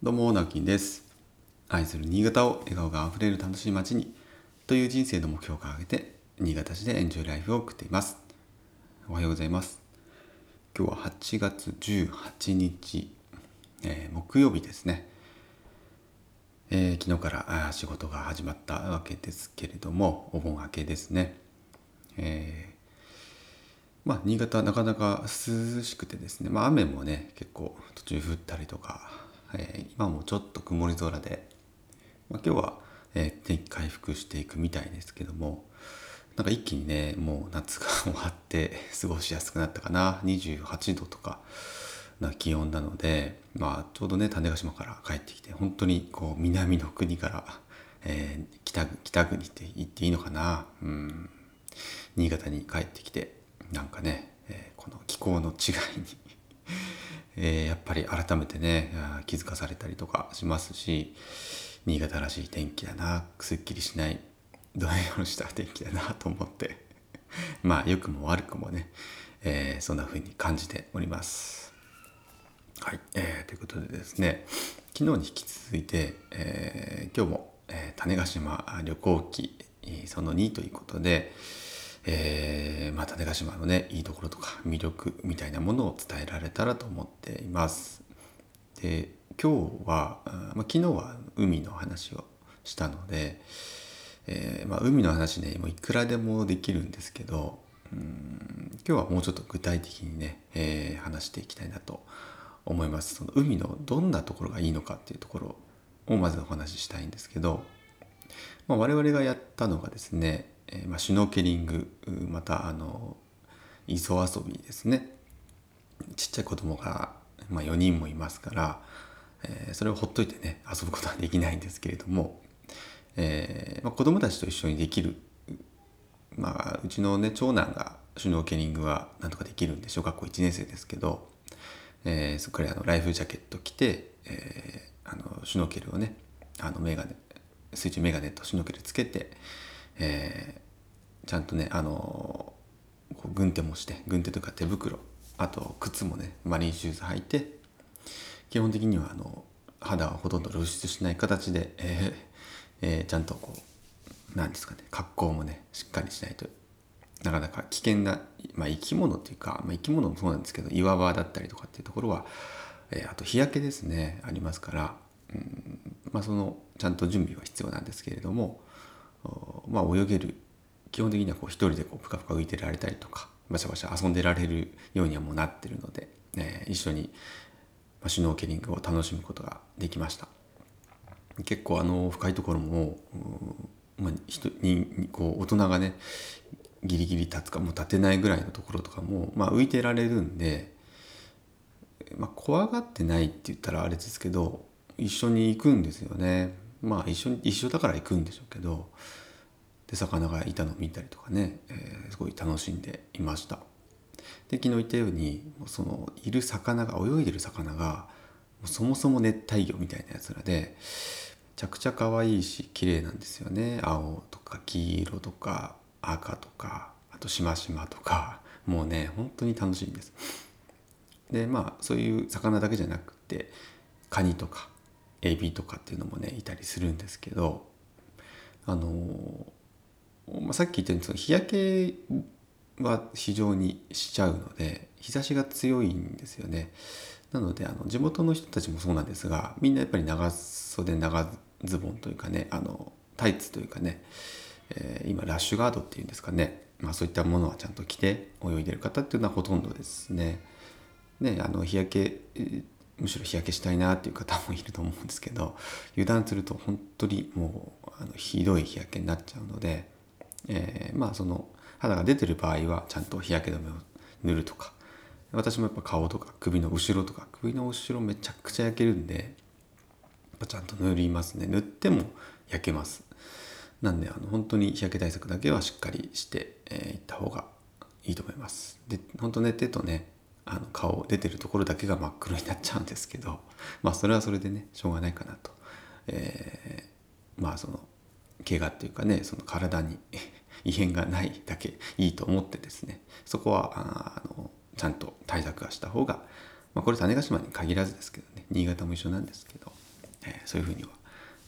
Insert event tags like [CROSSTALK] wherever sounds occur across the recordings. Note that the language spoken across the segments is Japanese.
どうも、なきんです。愛する新潟を笑顔があふれる楽しい街にという人生の目標を掲げて、新潟市でエンジョイライフを送っています。おはようございます。今日は8月18日、えー木曜日ですね。えー昨日からあ仕事が始まったわけですけれども、お盆明けですね。えーまあ、新潟はなかなか涼しくてですね、まあ、雨もね結構途中降ったりとか、えー今もちょっと曇り空で、まあ、今日は、えー天気回復していくみたいですけどもなんか一気にねもう夏が終わって過ごしやすくなったかな。28度とかな気温なので、まあ、ちょうどね種子島から帰ってきて本当にこう南の国から、えー北北国って言っていいのかな。うん。新潟に帰ってきてなんかね、えーこの気候の違いに、[LAUGHS] えーやっぱり改めてね気づかされたりとかしますし新潟らしい天気だなすっきりしないどんよりした天気だなと思って [LAUGHS] まあ良くも悪くもね、えーそんな風に感じております。はい、えーということでですね昨日に引き続いて、えー今日も、えー種子島旅行記その2ということで、えーまあ、種子島のねいいところとか魅力みたいなものを伝えられたらと思っています。で今日は、まあ、昨日は海の話をしたので、えーまあ、海の話ねもういくらでもできるんですけどうん今日はもうちょっと具体的にね、えー話していきたいなと思いますその海のどんなところがいいのかっていうところをまずお話ししたいんですけど、まあ、我々がやったのがですね、シュノーケリングまたあの磯遊びですね。ちっちゃい子供が、まあ、4人もいますから、それをほっといてね遊ぶことはできないんですけれども、えーまあ、子供たちと一緒にできるまあ、うちのね長男がシュノーケリングはなんとかできるんで小学校1年生ですけど、そこからライフジャケット着て、あのシュノーケルをねあのメガネ水中メガネとシュノーケルつけて、えーちゃんとねあのこう軍手もして軍手とか手袋あと靴もねマリンシューズ履いて基本的にはあの肌はほとんど露出しない形で、えーえーちゃんとこうなんですかね格好もねしっかりしないとなかなか危険な、まあ、生き物っていうか、まあ、生き物もそうなんですけど岩場だったりとかっていうところは、えーあと日焼けですねありますから、うんまあ、そのちゃんと準備は必要なんですけれども、まあ、泳げる基本的にはこう一人でこうぷかぷか浮いてられたりとかバシャバシャ遊んでられるようにはもうなってるので、えー一緒に、シュノーケリングを楽しむことができました。結構あの深いところも、まあ、人ににこう大人がねギリギリ立つかもう立てないぐらいのところとかも、まあ、浮いてられるんで、まあ、怖がってないって言ったらあれですけど一緒に行くんですよねまあ一緒一緒だから行くんでしょうけどで魚がいたのを見たりとかね、えーすごい楽しんでいました。で昨日言ったようにそのいる魚が泳いでる魚がそもそも熱帯魚みたいなやつらでめちゃくちゃ可愛いし綺麗なんですよね。青とか黄色とか赤とかあとしましまとかもうね本当に楽しいんです。でまあそういう魚だけじゃなくてカニとかエビとかっていうのもねいたりするんですけどあのまあ、さっき言ったようにその日焼けは非常にしちゃうので日差しが強いんですよねなのであの地元の人たちもそうなんですがみんなやっぱり長袖長ズボンというかねあのタイツというかね、えー今ラッシュガードっていうんですかね、まあ、そういったものはちゃんと着て泳いでる方っていうのはほとんどですね。ねあの日焼けむしろ日焼けしたいなっていう方もいると思うんですけど油断すると本当にもうあのひどい日焼けになっちゃうので、えーまあその肌が出てる場合はちゃんと日焼け止めを塗るとか私もやっぱ顔とか首の後ろとか首の後ろめちゃくちゃ焼けるんでやっぱちゃんと塗りますね。塗っても焼けます。なんであの本当に日焼け対策だけはしっかりしてい、えー、った方がいいと思います。で本当ね手とねあの顔出てるところだけが真っ黒になっちゃうんですけど [LAUGHS] まあそれはそれでねしょうがないかなと、えーまあその怪我っていうかねその体に [LAUGHS] 異変がないだけいいと思ってですねそこはあのちゃんと対策はした方が、まあ、これ種子島に限らずですけどね新潟も一緒なんですけど、えそういうふうには、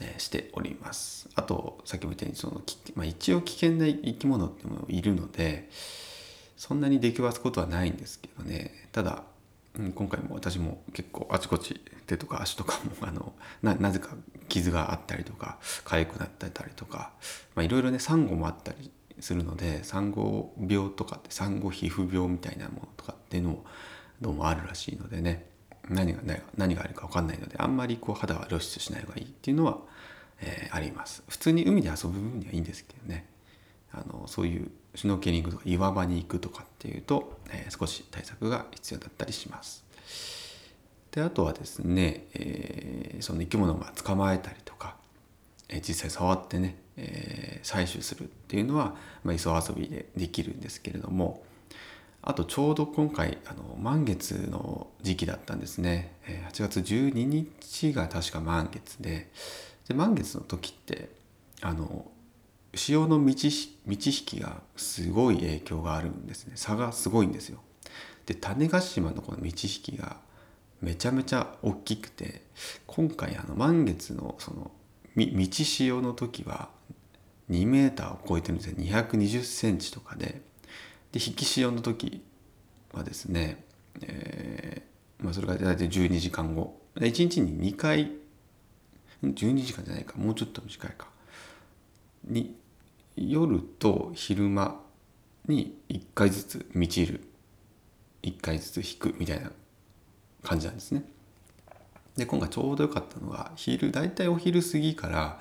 えしております。あとさっきも言ったようにその、まあ、一応危険な生き物ってもいるのでそんなに出くわすことはないんですけどね。ただ、うん、今回も私も結構あちこち手とか足とかも [LAUGHS] あのなぜか傷があったりとか痒くなってたりとかいろいろねサンゴもあったりするので産後病とかって産後皮膚病みたいなものとかっていうのもどうもあるらしいのでね。何が何があるか分かんないのであんまりこう肌は露出しない方がいいっていうのは、えー、あります。普通に海で遊ぶ分にはいいんですけどね。あのそういうシュノーケリングとか岩場に行くとかっていうと、えー、少し対策が必要だったりします。であとはですね、えー、その生き物が捕まえたりとか、え実際触ってねえー、採取するっていうのは、まあ、磯遊びでできるんですけれどもあとちょうど今回あの満月の時期だったんですね、えー、8月12日が確か満月でで満月の時ってあの潮の満ち満ち引きがすごい影響があるんですね。差がすごいんですよ。で種子島のこの満ち引きがめちゃめちゃ大きくて今回あの満月のその満ち潮の時は2メーターを超えてるんですよ。220センチとかで。で引き潮の時はですね、えーまあ、それが大体12時間後1日に2回12時間じゃないか。もうちょっと短いか。に夜と昼間に1回ずつ満ちる。1回ずつ引くみたいな感じなんですね。で今回ちょうど良かったのが昼大体お昼過ぎから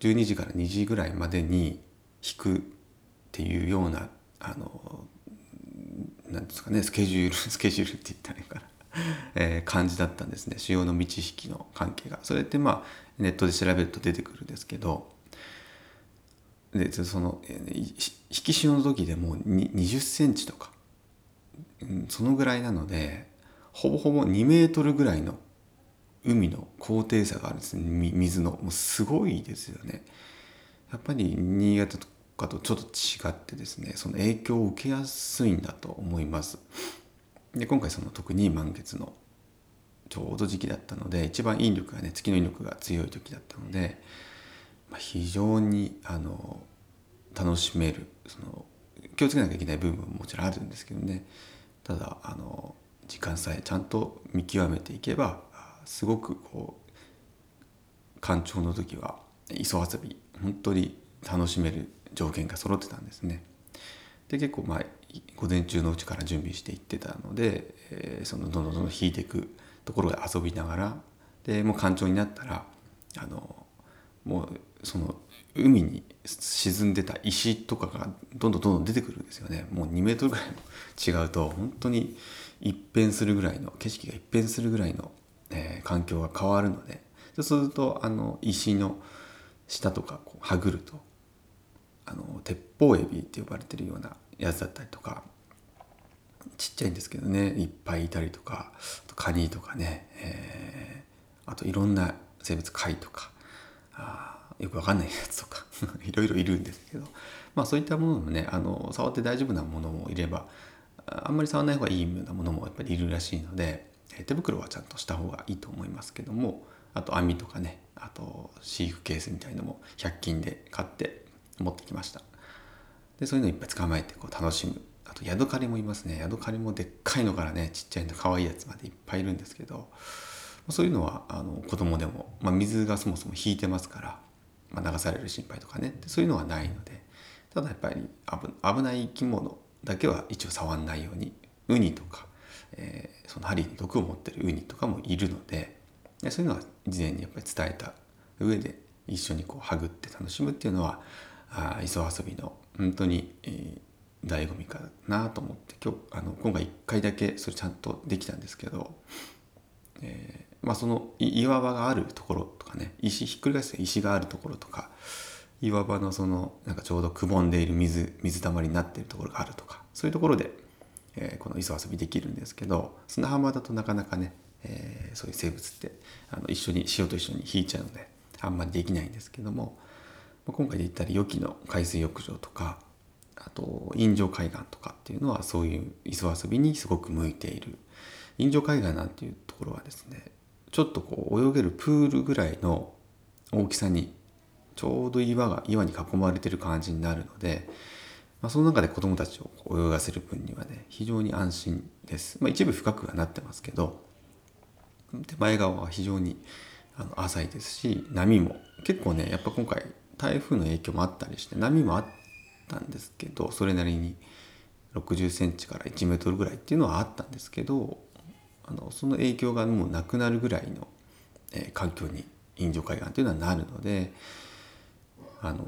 12時から2時ぐらいまでに引くっていうようなあのなんですかねスケジュール [LAUGHS] スケジュールって言ったらいいかな、えー、感じだったんですね。潮の満ち引きの関係が。それってまあネットで調べると出てくるんですけどでその引き潮の時でもう20センチとか。そのぐらいなのでほぼほぼ2メートルぐらいの海の高低差があるんですね。水の。もうすごいですよね。やっぱり新潟とかとちょっと違ってですねその影響を受けやすいんだと思います。で今回その特に満月のちょうど時期だったので一番引力がね月の引力が強い時だったので、まあ、非常にあの楽しめるその気をつけなきゃいけない部分ももちろんあるんですけどねただあの時間さえちゃんと見極めていけばすごくこう干潮の時は磯遊び本当に楽しめる条件が揃ってたんですね。で結構まあ午前中のうちから準備していってたので、えー、そのどんどんどんどん引いていくところで遊びながらでもう干潮になったらあのもうその海に沈んでた石とかがどんどんどんどん出てくるんですよね。もう2メートルぐらいも違うと本当に一変するぐらいの景色が一変するぐらいのえー、環境が変わるので。そうするとあの石の下とかこうはぐるとあの鉄砲エビって呼ばれてるようなやつだったりとかちっちゃいんですけどね。いっぱいいたりとかカニとかね、えー、あといろんな生物貝とか。あよくわかんないやつとか [LAUGHS] いろいろいるんですけど、まあ、そういったものもねあの触って大丈夫なものもいればあんまり触らない方がいいようなものもやっぱりいるらしいので手袋はちゃんとした方がいいと思いますけどもあと網とかねあと飼育ケースみたいのも100均で買って持ってきました。でそういうのいっぱい捕まえてこう楽しむ。あとヤドカリもいますね。ヤドカリもでっかいのからねちっちゃいの可愛いやつまでいっぱいいるんですけどそういうのはあの子供でも、まあ、水がそもそも引いてますから、まあ、流される心配とかね。そういうのはないので。ただやっぱり危ない生き物だけは一応触んないように。ウニとかえー、その針に毒を持ってるウニとかもいるので。そういうのは事前にやっぱり伝えた上で一緒にこうはぐって楽しむっていうのはあ磯遊びの本当に、えー、醍醐味かなと思って。今日あの今回1回だけそれちゃんとできたんですけど、えー、まあ、その岩場があるところとかね石ひっくり返す石があるところとか岩場のそのなんかちょうどくぼんでいる水水たまりになっているところがあるとかそういうところでえー、この磯遊びできるんですけど砂浜だとなかなかね、えー、そういう生物ってあの一緒に潮と一緒に引いちゃうのであんまりできないんですけどもまあ今回で言ったら予期の海水浴場とかあと陰城海岸とかっていうのはそういう磯遊びにすごく向いている。陰城海岸なんていうところはですねちょっとこう泳げるプールぐらいの大きさにちょうど岩が岩に囲まれてる感じになるので、まあ、その中で子どもたちを泳がせる分にはね非常に安心です、まあ、一部深くはなってますけど手前側は非常にあの浅いですし波も結構ねやっぱ今回台風の影響もあったりして波もあったんですけどそれなりに60センチから1メートルぐらいっていうのはあったんですけどあのその影響がもうなくなるぐらいの、えー、環境に臨場海岸というのはなるのであの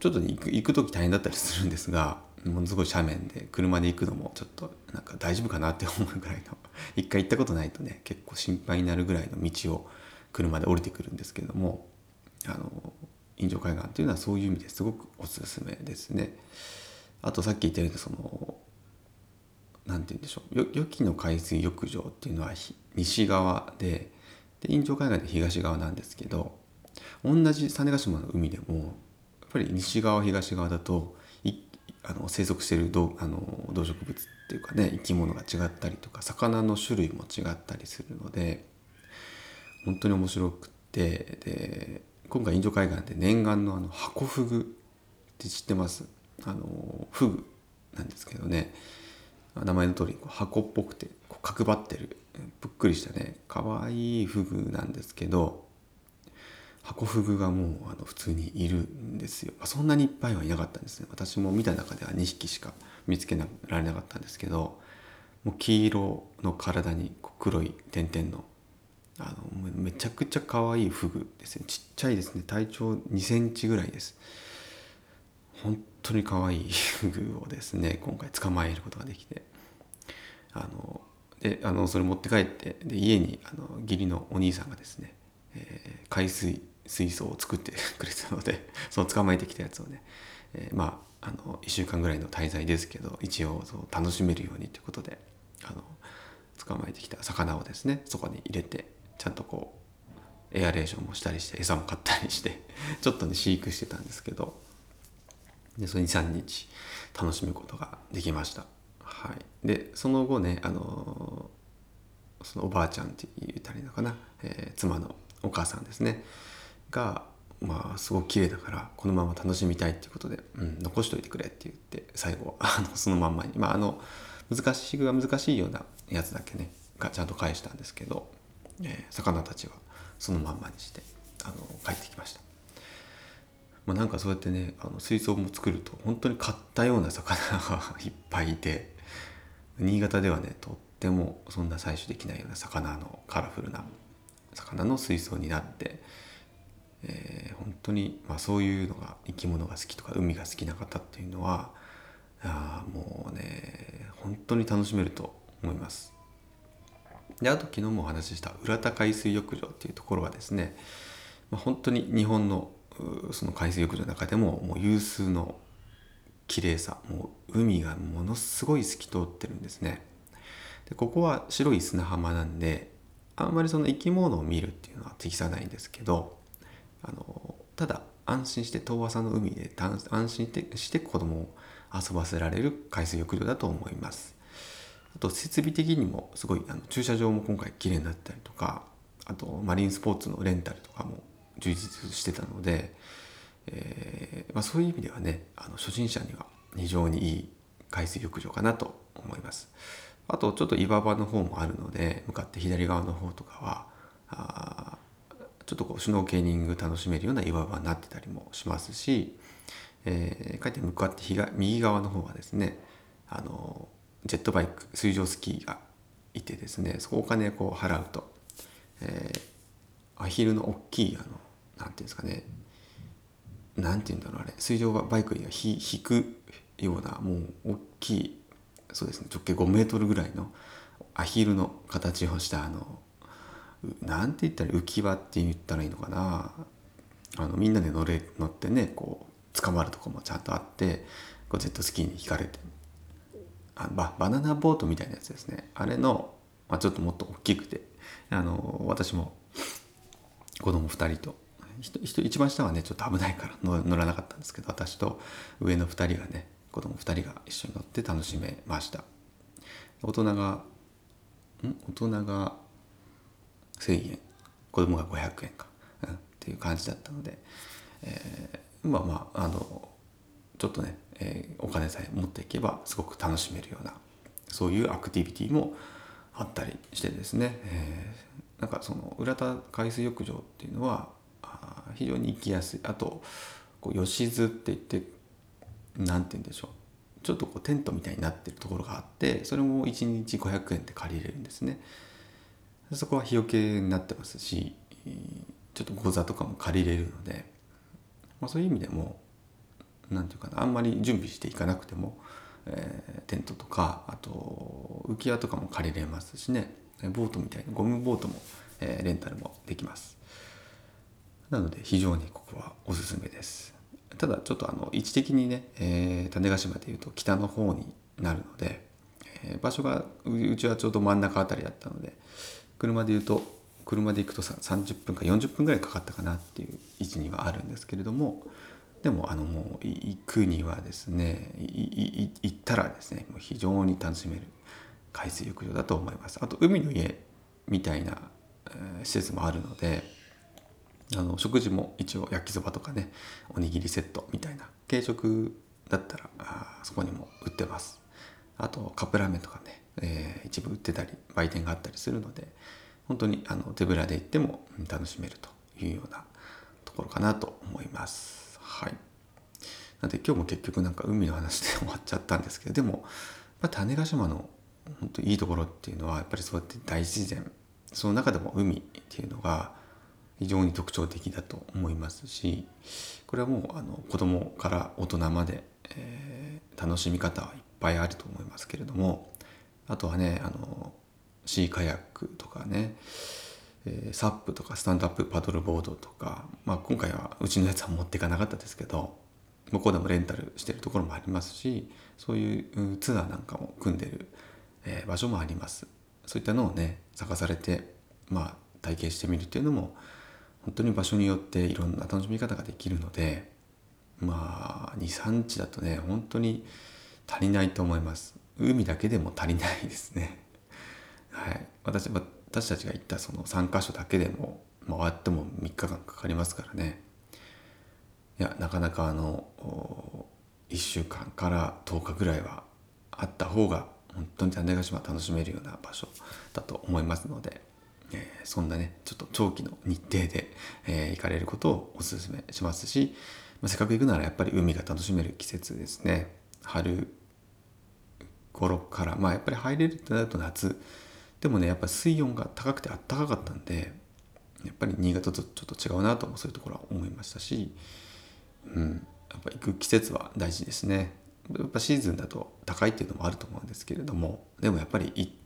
ちょっと、ね、行く行く時大変だったりするんですがものすごい斜面で車で行くのもちょっとなんか大丈夫かなって思うぐらいの [LAUGHS] 一回行ったことないとね結構心配になるぐらいの道を車で降りてくるんですけどもあの臨場海岸というのはそういう意味ですごくおすすめですね。あとさっき言ったようにその何て言うんでしょう。予期の海水浴場っていうのは西側でで臨場海岸で東側なんですけど同じ種子島の海でもやっぱり西側東側だとあの生息してる動あの動植物っていうかね生き物が違ったりとか魚の種類も違ったりするので本当に面白くってで今回インド海岸で念願のあのハコフグって知ってます？あのフグなんですけどね。名前の通り箱っぽくて角張ってる。ぷっくりしたね。可愛いいフグなんですけどハコフグがもうあの普通にいるんですよ、まあ、そんなにいっぱいはいなかったんですね。私も見た中では2匹しか見つけられなかったんですけどもう黄色の体に黒い点々のあのめちゃくちゃ可愛いフグですね。ちっちゃいですね。体長2センチぐらいです。本当に可愛いフグをですね今回捕まえることができて。あのであのそれ持って帰ってで家にあの義理のお兄さんがですね、えー、海水水槽を作ってくれたので [LAUGHS] その捕まえてきたやつをね、えー、まああの1週間ぐらいの滞在ですけど一応そう楽しめるようにということであの捕まえてきた魚をですねそこに入れてちゃんとこうエアレーションもしたりして餌も買ったりしてちょっとね飼育してたんですけどでそれ23日楽しむことができました。はい、でその後ねあのそのおばあちゃんって言ったらいいのかな、えー、妻のお母さんですねがまあすごく綺麗だからこのまま楽しみたいっていうことで、うん、残しといてくれって言って最後 [LAUGHS] あのそのまんまにまああの難しいが難しいようなやつだけねがちゃんと返したんですけど、えー、魚たちはそのまんまにしてあの帰ってきました。まあ、なんかそうやってねあの水槽も作ると本当に買ったような魚が [LAUGHS] いっぱいいて新潟ではねとってもそんな採取できないような魚のカラフルな魚の水槽になって、えー、本当に、まあ、そういうのが生き物が好きとか海が好きな方っていうのはあもうね本当に楽しめると思います。であと昨日もお話しした浦田海水浴場っていうところはですね、まあ、本当に日本のその海水浴場の中でももう有数の綺麗さもう海がものすごい透き通ってるんですね。でここは白い砂浜なんであんまりその生き物を見るっていうのは適さないんですけどあのただ安心して遠浅の海で安心してして子供を遊ばせられる海水浴場だと思います。あと設備的にもすごいあの駐車場も今回綺麗になったりとかあとマリンスポーツのレンタルとかも充実してたので、えーまあ、そういう意味ではねあの初心者には非常にいい海水浴場かなと思います。あとちょっと岩場の方もあるので向かって左側の方とかはちょっとこうシュノーケーニング楽しめるような岩場になってたりもしますし、えー、かえって向かって右側の方はですねあのジェットバイク水上スキーがいてですねそこお金こう払うと、えー、アヒルの大きいあのなんていうんですかね。なんていうんだろうあれ。水上バイクには引くようなもう大きいそうですね直径5メートルぐらいのアヒルの形をしたあのなんて言ったら浮き輪って言ったらいいのかな。あのみんなで乗れ乗ってねこう捕まるとこもちゃんとあってこうジェットスキーに引かれて。あババナナボートみたいなやつですね。あれの、まあ、ちょっともっと大きくて。あの私も子供2人と一番下はねちょっと危ないから乗らなかったんですけど私と上の2人がね子供2人が一緒に乗って楽しめました。大人がん？大人が1000円。子供が500円か、うん、っていう感じだったので、えー、まあまああのちょっとね、えー、お金さえ持っていけばすごく楽しめるようなそういうアクティビティもあったりしてですね、えー、なんかその浦田海水浴場っていうのは非常に行きやすい。あとこう吉津って言って何て言うんでしょう。ちょっとこうテントみたいになってるところがあってそれも1日500円で借りれるんですね。そこは日よけになってますしちょっと講座とかも借りれるので、まあ、そういう意味でも何て言うかなあんまり準備していかなくても、えー、テントとかあと浮き輪とかも借りれますしね。ボートみたいなゴムボートも、えー、レンタルもできます。なので非常にここはおすすめです。ただちょっとあの位置的にね、えー、種子島でいうと北の方になるので、えー、場所がうちはちょうど真ん中辺りだったので車でいうと車で行くと30分か40分ぐらいかかったかなっていう位置にはあるんですけれどもでもあのもう行くにはですね行ったらですねもう非常に楽しめる海水浴場だと思います。あと海の家みたいな、えー、施設もあるのであの食事も一応焼きそばとかねおにぎりセットみたいな軽食だったらあそこにも売ってます。あとカップラーメンとかね、えー、一部売ってたり売店があったりするので本当にあの手ぶらで行っても楽しめるというようなところかなと思います。はい。なので今日も結局なんか海の話で終わっちゃったんですけどでも、まあ、種子島の本当いいところっていうのはやっぱりそうやって大自然その中でも海っていうのが非常に特徴的だと思いますしこれはもうあの子供から大人まで、えー、楽しみ方はいっぱいあると思いますけれどもあとはねあのシーカヤックとかね、えー、サップとかスタンドアップパドルボードとか、まあ、今回はうちのやつは持っていかなかったですけど向こうでもレンタルしてるところもありますしそういうツアーなんかも組んでる、えー、場所もあります。そういったのをね探されてまあ体験してみるっていうのも本当に場所によっていろんな楽しみ方ができるのでまあ23日だとね本当に足りないと思います。海だけでも足りないですね。[LAUGHS] はい。私私たちが行ったその3か所だけでも回っても3日間かかりますからね。いやなかなかあの1週間から10日ぐらいはあった方が本当に種子島楽しめるような場所だと思いますので。えー、そんなねちょっと長期の日程で、えー、行かれることをお勧めしますし、まあ、せっかく行くならやっぱり海が楽しめる季節ですね。春頃からまあやっぱり入れるってなると夏。でもねやっぱ水温が高くてあったかかったんでやっぱり新潟とちょっと違うなともそういうところは思いましたし、うん、やっぱ行く季節は大事ですね。やっぱシーズンだと高いっていうのもあると思うんですけれどもでもやっぱり行って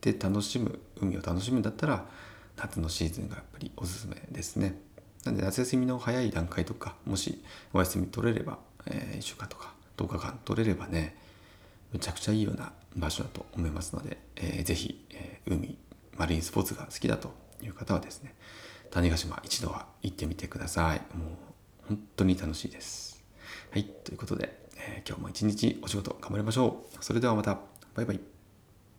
で楽しむ海を楽しむんだったら夏のシーズンがやっぱりおすすめですね。なんで夏休みの早い段階とかもしお休み取れれば、えー、1週間とか10日間取れればねむちゃくちゃいいような場所だと思いますので、えー、ぜひ、えー、海マリンスポーツが好きだという方はですね種子島一度は行ってみてください。もう本当に楽しいです。はいということで、えー、今日も一日お仕事頑張りましょう。それではまた。バイバイ。